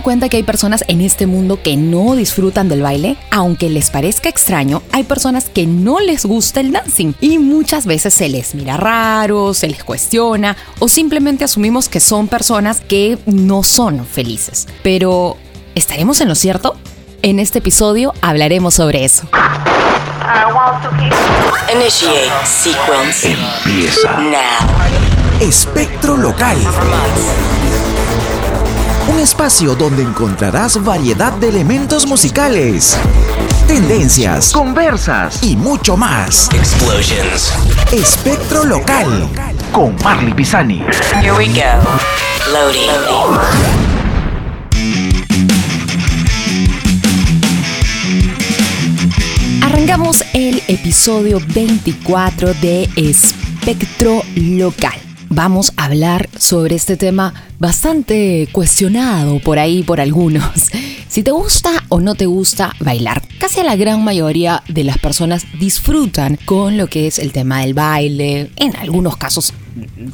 dado cuenta que hay personas en este mundo que no disfrutan del baile? Aunque les parezca extraño, hay personas que no les gusta el dancing y muchas veces se les mira raro, se les cuestiona o simplemente asumimos que son personas que no son felices. Pero, ¿estaremos en lo cierto? En este episodio hablaremos sobre eso. Initiate sequence. Empieza. Now. Espectro Local. Un espacio donde encontrarás variedad de elementos musicales, tendencias, conversas y mucho más. Explosions. Espectro Local con Marley Pisani. Here we go. Loading. Arrancamos el episodio 24 de Espectro Local. Vamos a hablar sobre este tema bastante cuestionado por ahí por algunos. Si te gusta o no te gusta bailar, casi la gran mayoría de las personas disfrutan con lo que es el tema del baile, en algunos casos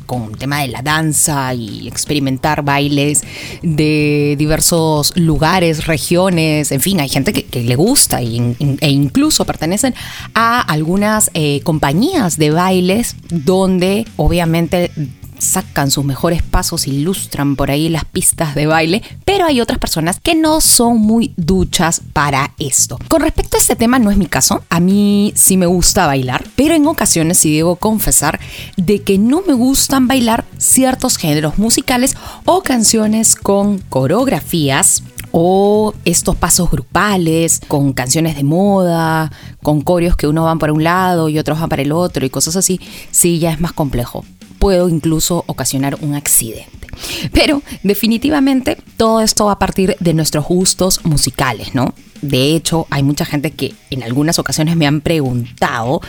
con tema de la danza y experimentar bailes de diversos lugares, regiones, en fin, hay gente que, le gusta e incluso pertenecen a algunas eh, compañías de bailes donde obviamente sacan sus mejores pasos, ilustran por ahí las pistas de baile, pero hay otras personas que no son muy duchas para esto. Con respecto a este tema, no es mi caso. A mí sí me gusta bailar, pero en ocasiones sí debo confesar de que no me gustan bailar ciertos géneros musicales o canciones con coreografías o estos pasos grupales con canciones de moda, con coreos que uno van para un lado y otros van para el otro y cosas así, sí ya es más complejo puedo incluso ocasionar un accidente. Pero definitivamente todo esto va a partir de nuestros gustos musicales, ¿no? De hecho, hay mucha gente que en algunas ocasiones me han preguntado,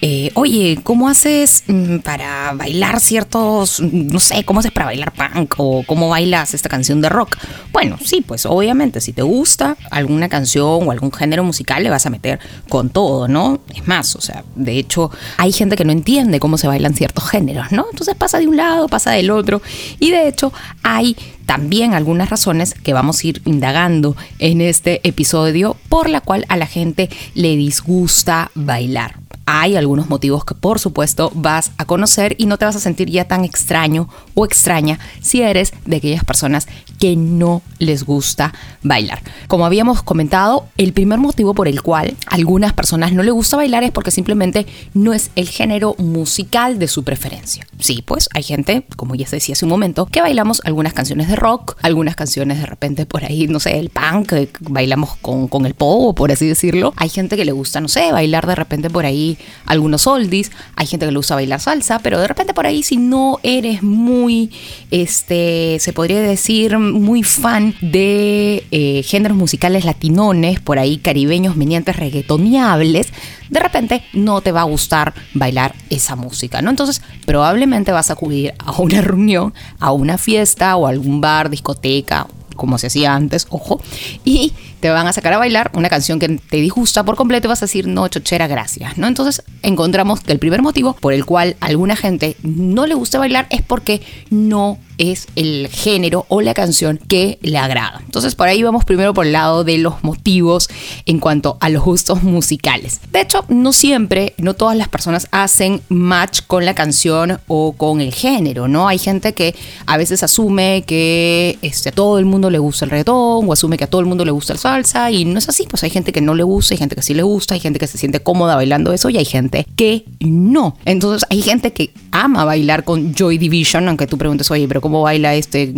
eh, oye, ¿cómo haces mm, para bailar ciertos, no sé, cómo haces para bailar punk o cómo bailas esta canción de rock? Bueno, sí, pues obviamente si te gusta alguna canción o algún género musical le vas a meter con todo, ¿no? Es más, o sea, de hecho hay gente que no entiende cómo se bailan ciertos géneros, ¿no? Entonces pasa de un lado, pasa del otro y de hecho hay también algunas razones que vamos a ir indagando en este episodio por la cual a la gente le disgusta bailar hay algunos motivos que por supuesto vas a conocer y no te vas a sentir ya tan extraño o extraña si eres de aquellas personas que no les gusta bailar. Como habíamos comentado, el primer motivo por el cual a algunas personas no les gusta bailar es porque simplemente no es el género musical de su preferencia. Sí, pues hay gente, como ya se decía hace un momento, que bailamos algunas canciones de rock, algunas canciones de repente por ahí, no sé, el punk, bailamos con, con el pop, por así decirlo. Hay gente que le gusta, no sé, bailar de repente por ahí algunos oldies, hay gente que le gusta bailar salsa, pero de repente por ahí si no eres muy, este, se podría decir, muy fan de eh, géneros musicales latinones, por ahí caribeños, menientes, reggaetoneables, de repente no te va a gustar bailar esa música, ¿no? Entonces probablemente vas a acudir a una reunión, a una fiesta o a algún bar, discoteca, como se hacía antes, ojo, y te van a sacar a bailar una canción que te disgusta por completo y vas a decir, no, chochera, gracias, ¿no? Entonces encontramos que el primer motivo por el cual a alguna gente no le gusta bailar es porque no es el género o la canción que le agrada. Entonces por ahí vamos primero por el lado de los motivos en cuanto a los gustos musicales. De hecho, no siempre, no todas las personas hacen match con la canción o con el género, ¿no? Hay gente que a veces asume que este, a todo el mundo le gusta el reggaetón o asume que a todo el mundo le gusta el salsa y no es así, pues hay gente que no le gusta, hay gente que sí le gusta, hay gente que se siente cómoda bailando eso y hay gente que no. Entonces hay gente que ama bailar con Joy Division, aunque tú preguntes, oye, pero cómo baila este,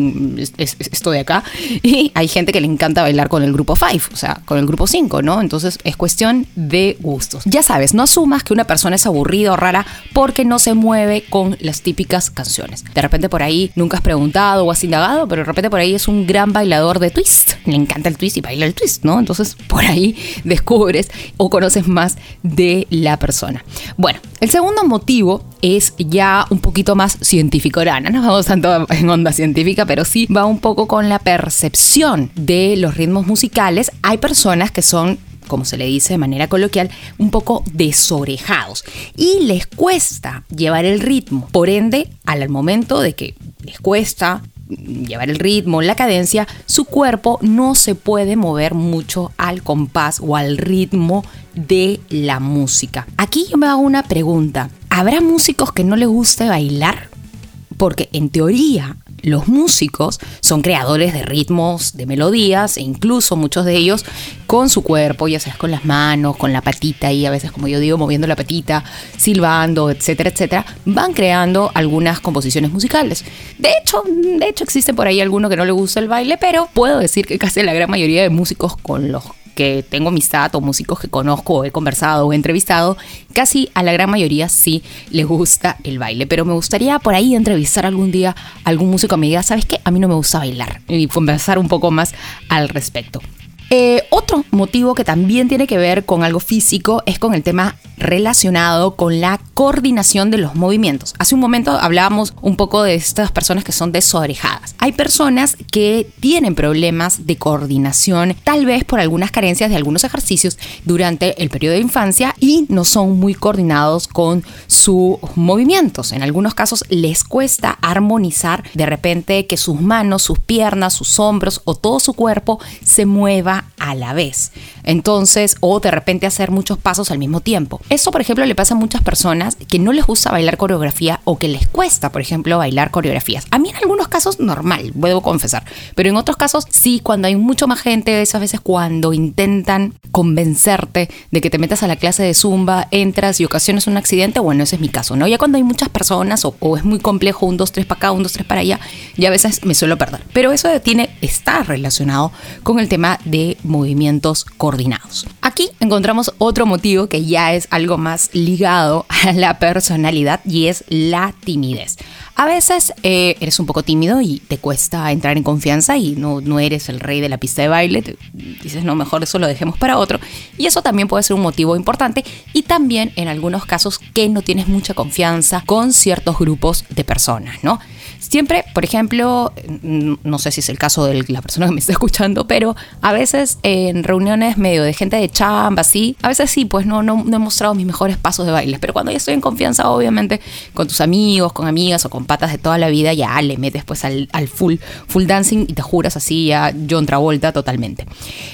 esto de acá. Y hay gente que le encanta bailar con el grupo 5, o sea, con el grupo 5, ¿no? Entonces es cuestión de gustos. Ya sabes, no asumas que una persona es aburrida o rara porque no se mueve con las típicas canciones. De repente por ahí nunca has preguntado o has indagado, pero de repente por ahí es un gran bailador de twist. Le encanta el twist y baila el twist, ¿no? Entonces por ahí descubres o conoces más de la persona. Bueno, el segundo motivo es ya un poquito más científico. Ahora no nos vamos tanto en onda científica, pero sí va un poco con la percepción de los ritmos musicales. Hay personas que son como se le dice de manera coloquial, un poco desorejados y les cuesta llevar el ritmo. Por ende, al momento de que les cuesta llevar el ritmo, la cadencia, su cuerpo no se puede mover mucho al compás o al ritmo de la música. Aquí yo me hago una pregunta. ¿Habrá músicos que no les guste bailar? Porque en teoría los músicos son creadores de ritmos, de melodías e incluso muchos de ellos con su cuerpo, ya sea con las manos, con la patita y a veces como yo digo moviendo la patita, silbando, etcétera, etcétera, van creando algunas composiciones musicales. De hecho, de hecho existe por ahí alguno que no le gusta el baile, pero puedo decir que casi la gran mayoría de músicos con los que tengo amistad o músicos que conozco o he conversado o he entrevistado, casi a la gran mayoría sí les gusta el baile. Pero me gustaría por ahí entrevistar algún día a algún músico que me diga, ¿sabes qué? A mí no me gusta bailar y conversar un poco más al respecto. Eh, otro motivo que también tiene que ver con algo físico es con el tema relacionado con la coordinación de los movimientos. Hace un momento hablábamos un poco de estas personas que son desorejadas. Hay personas que tienen problemas de coordinación, tal vez por algunas carencias de algunos ejercicios durante el periodo de infancia y no son muy coordinados con sus movimientos. En algunos casos les cuesta armonizar de repente que sus manos, sus piernas, sus hombros o todo su cuerpo se mueva a la vez. Entonces, o de repente hacer muchos pasos al mismo tiempo. Eso, por ejemplo, le pasa a muchas personas que no les gusta bailar coreografía o que les cuesta, por ejemplo, bailar coreografías. A mí en algunos casos normal, puedo confesar, pero en otros casos sí, cuando hay mucho más gente, esas veces cuando intentan convencerte de que te metas a la clase de zumba, entras y ocasiones un accidente, bueno, ese es mi caso, ¿no? Ya cuando hay muchas personas o, o es muy complejo, un, dos, tres para acá, un, dos, tres para allá, ya a veces me suelo perder. Pero eso tiene, está relacionado con el tema de movimientos coordinados. Aquí encontramos otro motivo que ya es algo más ligado a la personalidad y es la timidez. A veces eh, eres un poco tímido y te cuesta entrar en confianza y no, no eres el rey de la pista de baile. dices, no, mejor eso lo dejemos para otro. Y eso también puede ser un motivo importante. Y también en algunos casos que no tienes mucha confianza con ciertos grupos de personas, ¿no? Siempre, por ejemplo, no sé si es el caso de la persona que me está escuchando, pero a veces en reuniones medio de gente de chamba, así, a veces sí, pues no, no, he mostrado mis mejores pasos de baile, pero cuando ya estoy en confianza, obviamente, con tus amigos, con amigas o con patas de toda la vida, ya le metes pues al, al full, full dancing y te juras así ya John Travolta totalmente.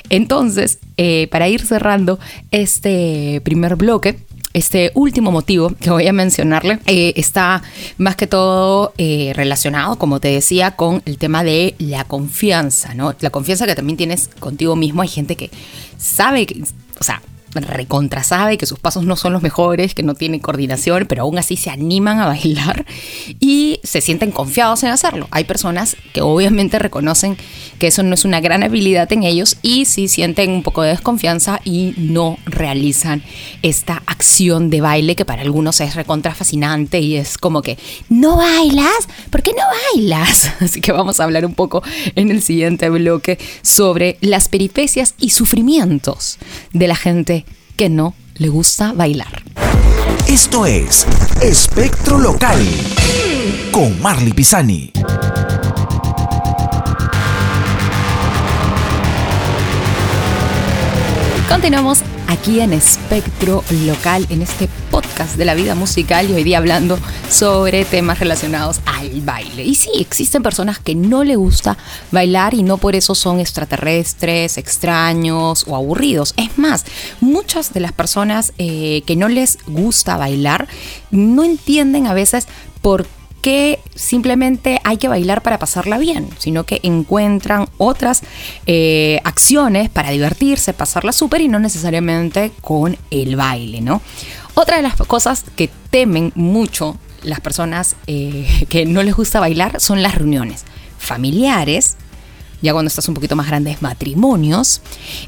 Entonces, eh, para ir cerrando este primer bloque, este último motivo que voy a mencionarle eh, está más que todo eh, relacionado, como te decía, con el tema de la confianza, ¿no? La confianza que también tienes contigo mismo. Hay gente que sabe, que, o sea, recontra sabe que sus pasos no son los mejores, que no tienen coordinación, pero aún así se animan a bailar y se sienten confiados en hacerlo. Hay personas que obviamente reconocen que eso no es una gran habilidad en ellos y sí sienten un poco de desconfianza y no realizan esta acción de baile que para algunos es recontra fascinante y es como que, ¿no bailas? ¿Por qué no bailas? Así que vamos a hablar un poco en el siguiente bloque sobre las peripecias y sufrimientos de la gente que no le gusta bailar. Esto es Espectro Local con Marley Pisani. Continuamos aquí en Espectro Local, en este podcast de la vida musical y hoy día hablando sobre temas relacionados al baile. Y sí, existen personas que no le gusta bailar y no por eso son extraterrestres, extraños o aburridos. Es más, muchas de las personas eh, que no les gusta bailar no entienden a veces por qué que simplemente hay que bailar para pasarla bien, sino que encuentran otras eh, acciones para divertirse, pasarla súper y no necesariamente con el baile, ¿no? Otra de las cosas que temen mucho las personas eh, que no les gusta bailar son las reuniones familiares, ya cuando estás un poquito más grandes, matrimonios,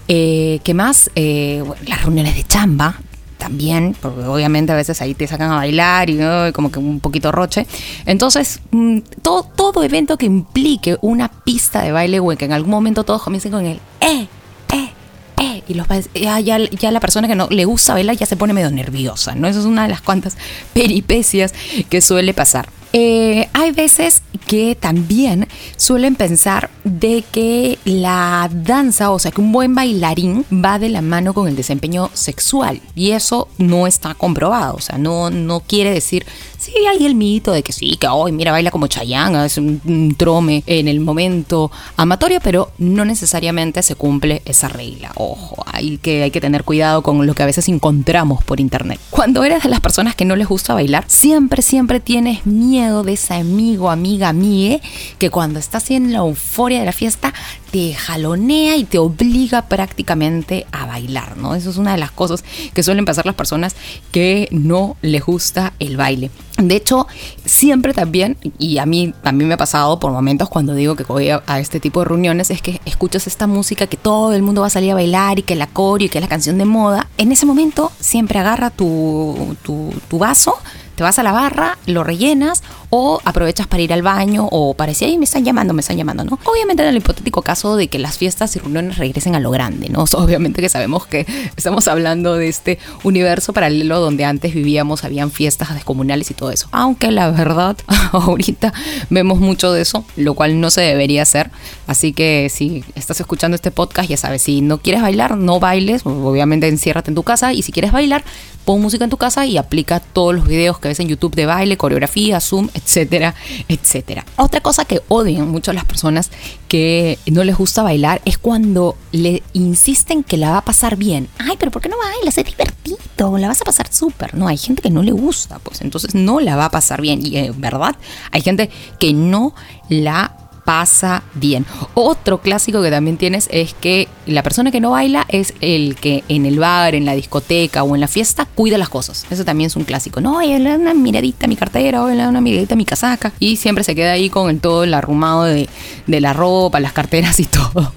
eh, que más, las reuniones de chamba, también, porque obviamente a veces ahí te sacan a bailar y como que un poquito roche. Entonces, mm, todo, todo evento que implique una pista de baile o que en algún momento todos comiencen con el eh, eh, eh, y los ya, ya, ya, la persona que no le gusta bailar ya se pone medio nerviosa, ¿no? Esa es una de las cuantas peripecias que suele pasar. Eh, hay veces que también suelen pensar de que la danza, o sea, que un buen bailarín va de la mano con el desempeño sexual y eso no está comprobado, o sea, no, no quiere decir Sí, hay el mito de que sí, que hoy mira, baila como Chayanne, es un, un trome en el momento amatorio, pero no necesariamente se cumple esa regla. Ojo, hay que, hay que tener cuidado con lo que a veces encontramos por internet. Cuando eres de las personas que no les gusta bailar, siempre, siempre tienes miedo de ese amigo, amiga, amigue, que cuando estás en la euforia de la fiesta te jalonea y te obliga prácticamente a bailar, ¿no? Eso es una de las cosas que suelen pasar las personas que no les gusta el baile. De hecho, siempre también, y a mí también me ha pasado por momentos cuando digo que voy a, a este tipo de reuniones, es que escuchas esta música que todo el mundo va a salir a bailar y que la coreo y que es la canción de moda. En ese momento siempre agarra tu, tu, tu vaso, te vas a la barra, lo rellenas o aprovechas para ir al baño o para decir, ay, me están llamando, me están llamando, ¿no? Obviamente en el hipotético caso de que las fiestas y reuniones regresen a lo grande, ¿no? Obviamente que sabemos que estamos hablando de este universo paralelo donde antes vivíamos, habían fiestas descomunales y todo eso. Aunque la verdad, ahorita vemos mucho de eso, lo cual no se debería hacer. Así que si estás escuchando este podcast, ya sabes, si no quieres bailar, no bailes, obviamente enciérrate en tu casa y si quieres bailar, pon música en tu casa y aplica todos los videos que ves en YouTube de baile, coreografía, Zoom, etcétera, etcétera. Otra cosa que odian mucho las personas que no les gusta bailar es cuando le insisten que la va a pasar bien. Ay, pero ¿por qué no bailas? Es divertido, la vas a pasar súper. No, hay gente que no le gusta, pues entonces no la va a pasar bien. Y en verdad, hay gente que no la pasa bien. Otro clásico que también tienes es que la persona que no baila es el que en el bar, en la discoteca o en la fiesta cuida las cosas. Eso también es un clásico. No, le una miradita a mi cartera o una miradita a mi casaca. Y siempre se queda ahí con el, todo el arrumado de, de la ropa, las carteras y todo.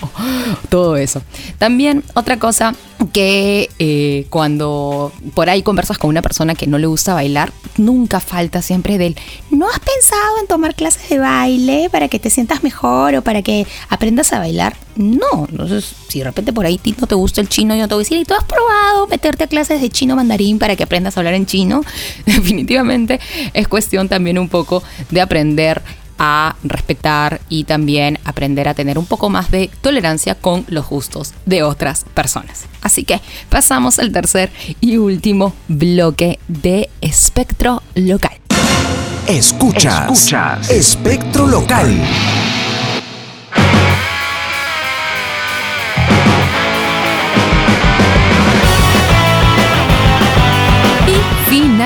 todo eso. También otra cosa que eh, cuando por ahí conversas con una persona que no le gusta bailar, nunca falta siempre del, ¿no has pensado en tomar clases de baile para que te sientas mejor o para que aprendas a bailar? No, entonces si de repente por ahí no te gusta el chino, yo te voy a decir, ¿y tú has probado meterte a clases de chino mandarín para que aprendas a hablar en chino? Definitivamente es cuestión también un poco de aprender a respetar y también aprender a tener un poco más de tolerancia con los gustos de otras personas. Así que pasamos al tercer y último bloque de espectro local. Escuchas. Escuchas. Espectro local.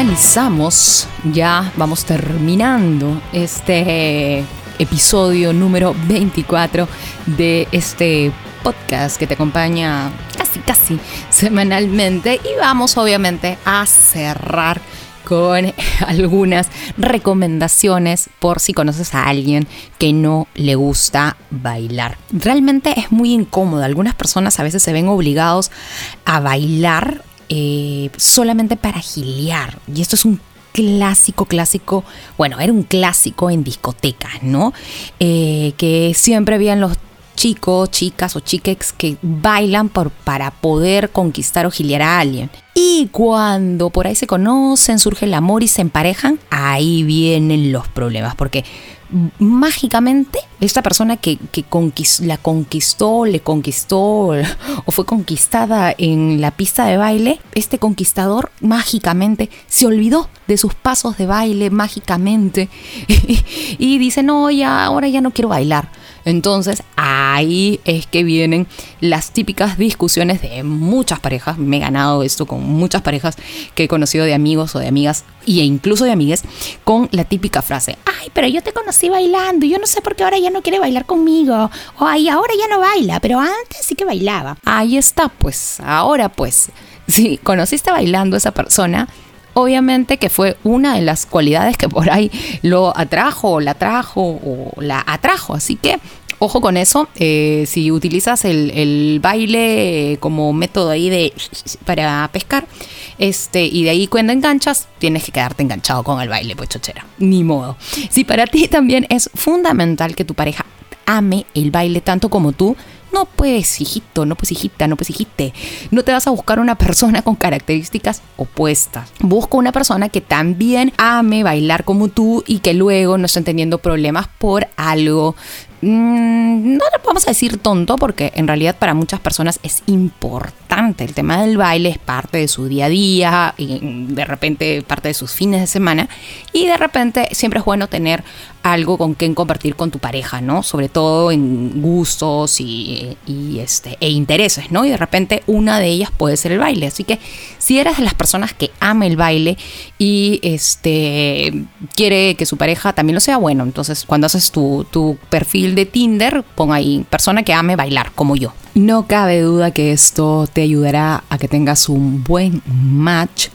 Y finalizamos, ya vamos terminando este episodio número 24 de este podcast que te acompaña casi, casi semanalmente y vamos obviamente a cerrar con algunas recomendaciones por si conoces a alguien que no le gusta bailar. Realmente es muy incómodo. Algunas personas a veces se ven obligados a bailar eh, solamente para gilear. Y esto es un clásico, clásico, bueno, era un clásico en discotecas, ¿no? Eh, que siempre habían los chicos, chicas o chiques que bailan por, para poder conquistar o giliar a alguien. Y cuando por ahí se conocen, surge el amor y se emparejan, ahí vienen los problemas, porque mágicamente esta persona que, que la conquistó, le conquistó o fue conquistada en la pista de baile, este conquistador mágicamente se olvidó de sus pasos de baile mágicamente y dice, no, ya, ahora ya no quiero bailar. Entonces ahí es que vienen las típicas discusiones de muchas parejas. Me he ganado esto con muchas parejas que he conocido de amigos o de amigas e incluso de amigues con la típica frase, ay, pero yo te conocí bailando y yo no sé por qué ahora ya no quiere bailar conmigo. O ay, ahora ya no baila, pero antes sí que bailaba. Ahí está, pues, ahora pues, si conociste bailando a esa persona, obviamente que fue una de las cualidades que por ahí lo atrajo o la atrajo o la atrajo. Así que ojo con eso. Eh, si utilizas el, el, baile como método ahí de para pescar, este, y de ahí cuando enganchas, tienes que quedarte enganchado con el baile, pues chochera. Ni modo. Si para ti también es fundamental que tu pareja ame el baile tanto como tú, no pues, hijito, no pues, hijita, no pues, hijite. No te vas a buscar una persona con características opuestas. Busca una persona que también ame bailar como tú y que luego no estén teniendo problemas por algo. Mmm, no vamos a decir tonto porque en realidad para muchas personas es importante. El tema del baile es parte de su día a día, y de repente parte de sus fines de semana. Y de repente siempre es bueno tener algo con quien compartir con tu pareja, ¿no? Sobre todo en gustos y, este, e intereses, ¿no? Y de repente una de ellas puede ser el baile. Así que si eres de las personas que ama el baile y este, quiere que su pareja también lo sea, bueno, entonces cuando haces tu, tu perfil de Tinder, pon ahí persona que ame bailar, como yo. No cabe duda que esto te ayudará a que tengas un buen match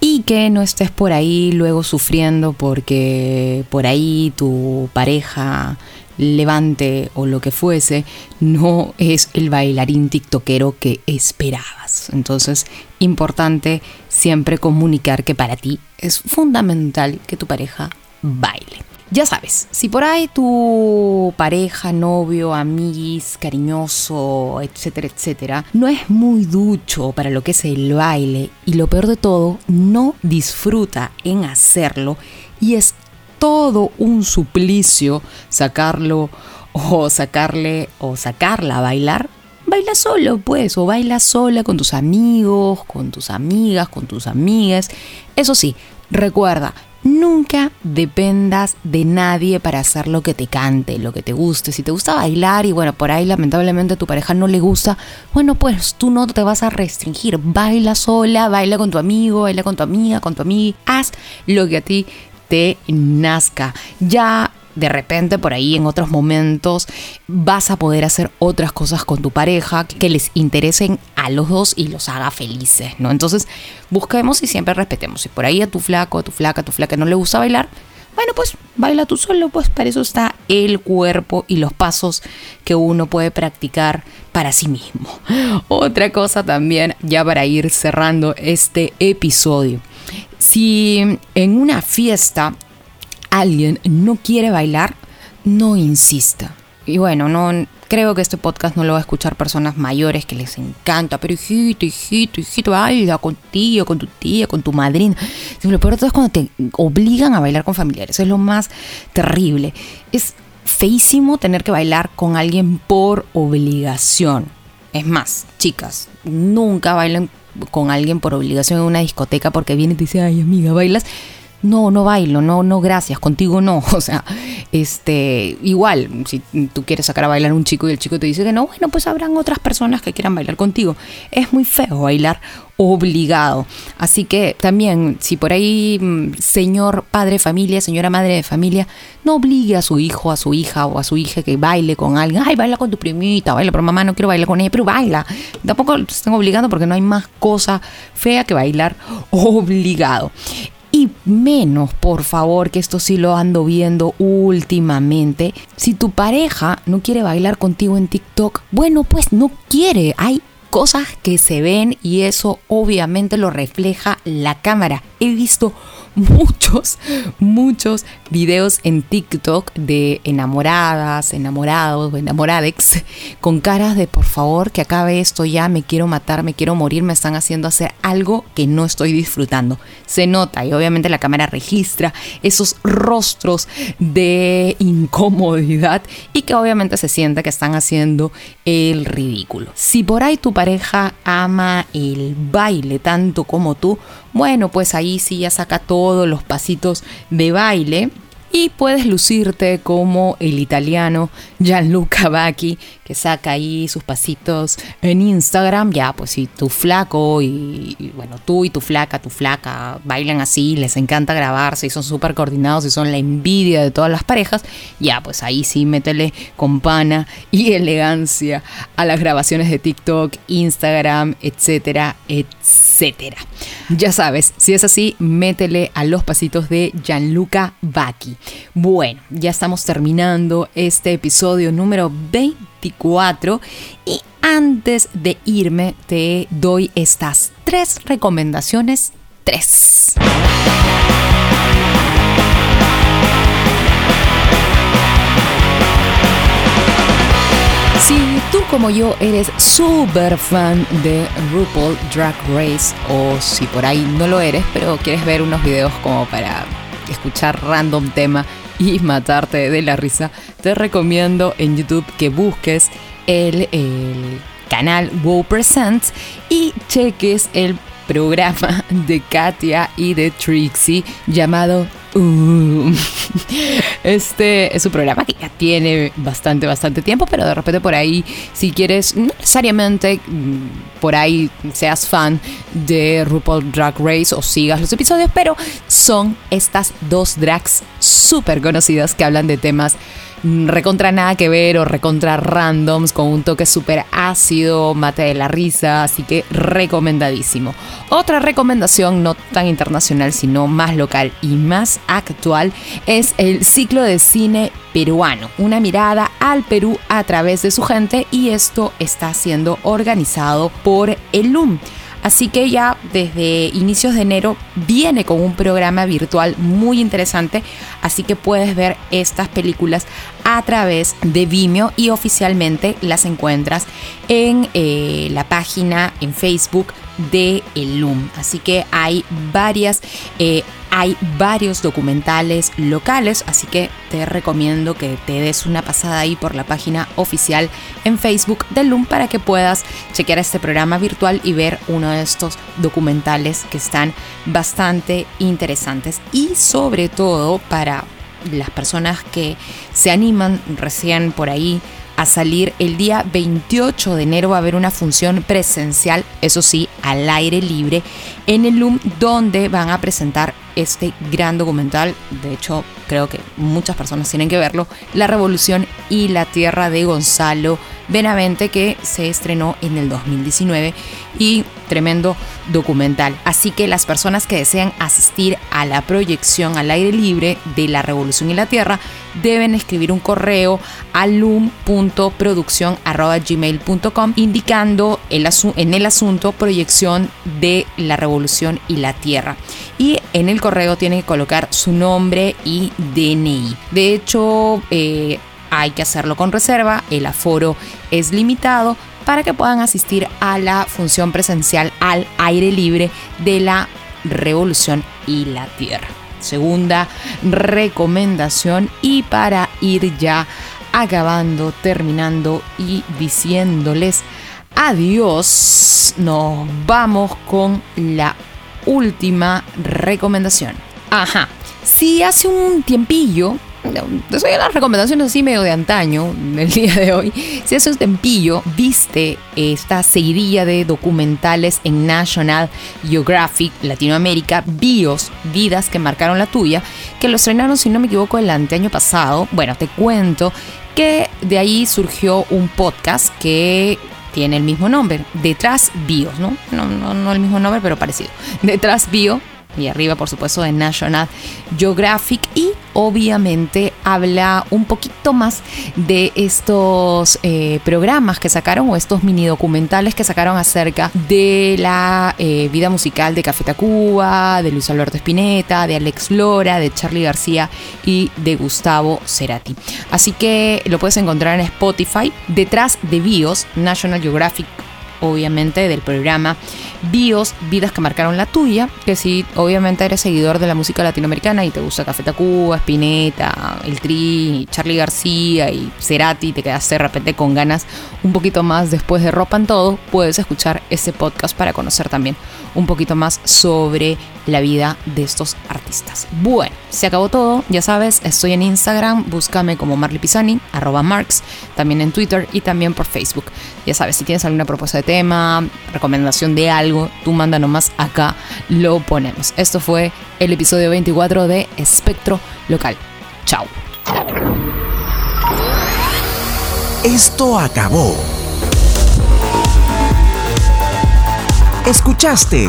y que no estés por ahí luego sufriendo porque por ahí tu pareja levante o lo que fuese no es el bailarín tiktokero que esperabas. Entonces, importante siempre comunicar que para ti es fundamental que tu pareja baile. Ya sabes, si por ahí tu pareja, novio, amiguis, cariñoso, etcétera, etcétera, no es muy ducho para lo que es el baile y lo peor de todo, no disfruta en hacerlo y es todo un suplicio sacarlo o sacarle o sacarla a bailar, baila solo, pues, o baila sola con tus amigos, con tus amigas, con tus amigas. Eso sí, recuerda, Nunca dependas de nadie para hacer lo que te cante, lo que te guste. Si te gusta bailar y bueno, por ahí lamentablemente a tu pareja no le gusta, bueno, pues tú no te vas a restringir. Baila sola, baila con tu amigo, baila con tu amiga, con tu amiga. Haz lo que a ti te nazca. Ya de repente por ahí en otros momentos vas a poder hacer otras cosas con tu pareja que les interesen a los dos y los haga felices, ¿no? Entonces busquemos y siempre respetemos. Si por ahí a tu flaco, a tu flaca, a tu flaca no le gusta bailar, bueno, pues baila tú solo, pues para eso está el cuerpo y los pasos que uno puede practicar para sí mismo. Otra cosa también, ya para ir cerrando este episodio. Si en una fiesta alguien no quiere bailar, no insista. Y bueno, no creo que este podcast no lo va a escuchar personas mayores que les encanta, pero hijito, hijito, hijito, baila con tío, con tu tía, con tu madrina. Lo todo es cuando te obligan a bailar con familiares, es lo más terrible. Es feísimo tener que bailar con alguien por obligación. Es más, chicas, nunca bailen con alguien por obligación en una discoteca porque viene y te dice, ay amiga, bailas no, no bailo, no, no, gracias, contigo no. O sea, este, igual, si tú quieres sacar a bailar un chico y el chico te dice que no, bueno, pues habrán otras personas que quieran bailar contigo. Es muy feo bailar obligado. Así que también, si por ahí, mm, señor padre de familia, señora madre de familia, no obligue a su hijo, a su hija o a su hija que baile con alguien. Ay, baila con tu primita, baila, pero mamá no quiero bailar con ella, pero baila. Tampoco están obligando porque no hay más cosa fea que bailar obligado. Menos, por favor, que esto sí lo ando viendo últimamente. Si tu pareja no quiere bailar contigo en TikTok, bueno, pues no quiere. Hay cosas que se ven y eso obviamente lo refleja la cámara. He visto muchos, muchos videos en TikTok de enamoradas, enamorados o enamoradex con caras de por favor que acabe esto ya, me quiero matar, me quiero morir, me están haciendo hacer algo que no estoy disfrutando. Se nota y obviamente la cámara registra esos rostros de incomodidad y que obviamente se siente que están haciendo el ridículo. Si por ahí tu pareja ama el baile tanto como tú, bueno, pues ahí sí ya saca todos los pasitos de baile y puedes lucirte como el italiano Gianluca Bacchi, que saca ahí sus pasitos en Instagram. Ya, pues si tu flaco y, bueno, tú y tu flaca, tu flaca bailan así, les encanta grabarse y son súper coordinados y son la envidia de todas las parejas, ya, pues ahí sí métele con pana y elegancia a las grabaciones de TikTok, Instagram, etcétera, etcétera. Ya sabes, si es así, métele a los pasitos de Gianluca Bacchi. Bueno, ya estamos terminando este episodio número 24 y antes de irme te doy estas tres recomendaciones. Tres. Si tú como yo eres súper fan de RuPaul Drag Race o si por ahí no lo eres, pero quieres ver unos videos como para escuchar random tema y matarte de la risa, te recomiendo en YouTube que busques el, canal Wow Presents y cheques el programa de Katia y de Trixie llamado Uh, este es un programa que ya tiene bastante, bastante tiempo, pero de repente por ahí, si quieres, no necesariamente mm, por ahí seas fan de RuPaul Drag Race o sigas los episodios, pero son estas dos drags súper conocidas que hablan de temas recontra nada que ver o recontra randoms con un toque súper ácido, mate de la risa, así que recomendadísimo. Otra recomendación no tan internacional sino más local y más actual es el ciclo de cine peruano, una mirada al Perú a través de su gente y esto está siendo organizado por el LUM. Así que ya desde inicios de enero viene con un programa virtual muy interesante, así que puedes ver estas películas a través de Vimeo y oficialmente las encuentras en eh, la página en Facebook de el LUM. Así que hay varias eh, hay varios documentales locales, así que te recomiendo que te des una pasada ahí por la página oficial en Facebook del LUM para que puedas chequear este programa virtual y ver uno de estos documentales que están bastante interesantes y sobre todo para las personas que se animan recién por ahí a salir el día 28 de enero. Va a haber una función presencial, eso sí, al aire libre en el LUM donde van a presentar este gran documental, de hecho creo que muchas personas tienen que verlo, La Revolución y la Tierra de Gonzalo Benavente que se estrenó en el 2019 y tremendo documental. Así que las personas que desean asistir a la proyección al aire libre de La Revolución y la Tierra deben escribir un correo a lum.producción.gmail.com indicando el en el asunto proyección de La Revolución y la Tierra. Y en el correo tienen que colocar su nombre y DNI. De hecho, eh, hay que hacerlo con reserva, el aforo es limitado para que puedan asistir a la función presencial al aire libre de la Revolución y la Tierra. Segunda recomendación y para ir ya acabando, terminando y diciéndoles adiós, nos vamos con la última recomendación. Ajá, si hace un tiempillo soy las recomendaciones así medio de antaño, del día de hoy. Si eso es tempillo, viste esta seguidilla de documentales en National Geographic Latinoamérica, Bios, Vidas que marcaron la tuya, que lo estrenaron, si no me equivoco, el anteaño pasado. Bueno, te cuento que de ahí surgió un podcast que tiene el mismo nombre, Detrás Bios, ¿no? No, no, no el mismo nombre, pero parecido. Detrás Bio y arriba por supuesto de National Geographic y obviamente habla un poquito más de estos eh, programas que sacaron o estos mini documentales que sacaron acerca de la eh, vida musical de Café Tacuba, de Luis Alberto Spinetta, de Alex Lora, de Charlie García y de Gustavo Cerati. Así que lo puedes encontrar en Spotify detrás de BIOS, National Geographic obviamente del programa Bios, Vidas que marcaron la tuya, que si obviamente eres seguidor de la música latinoamericana y te gusta Café Tacuba, Spinetta, El Tri, Charlie García y Cerati, te quedas de repente con ganas un poquito más después de Ropa en Todo, puedes escuchar ese podcast para conocer también un poquito más sobre la vida de estos artistas. Bueno, se acabó todo, ya sabes, estoy en Instagram, búscame como Marley Pisani, arroba Marks, también en Twitter y también por Facebook. Ya sabes, si tienes alguna propuesta de tema, recomendación de algo, tú manda nomás acá, lo ponemos. Esto fue el episodio 24 de Espectro Local. Chao. Esto acabó. Escuchaste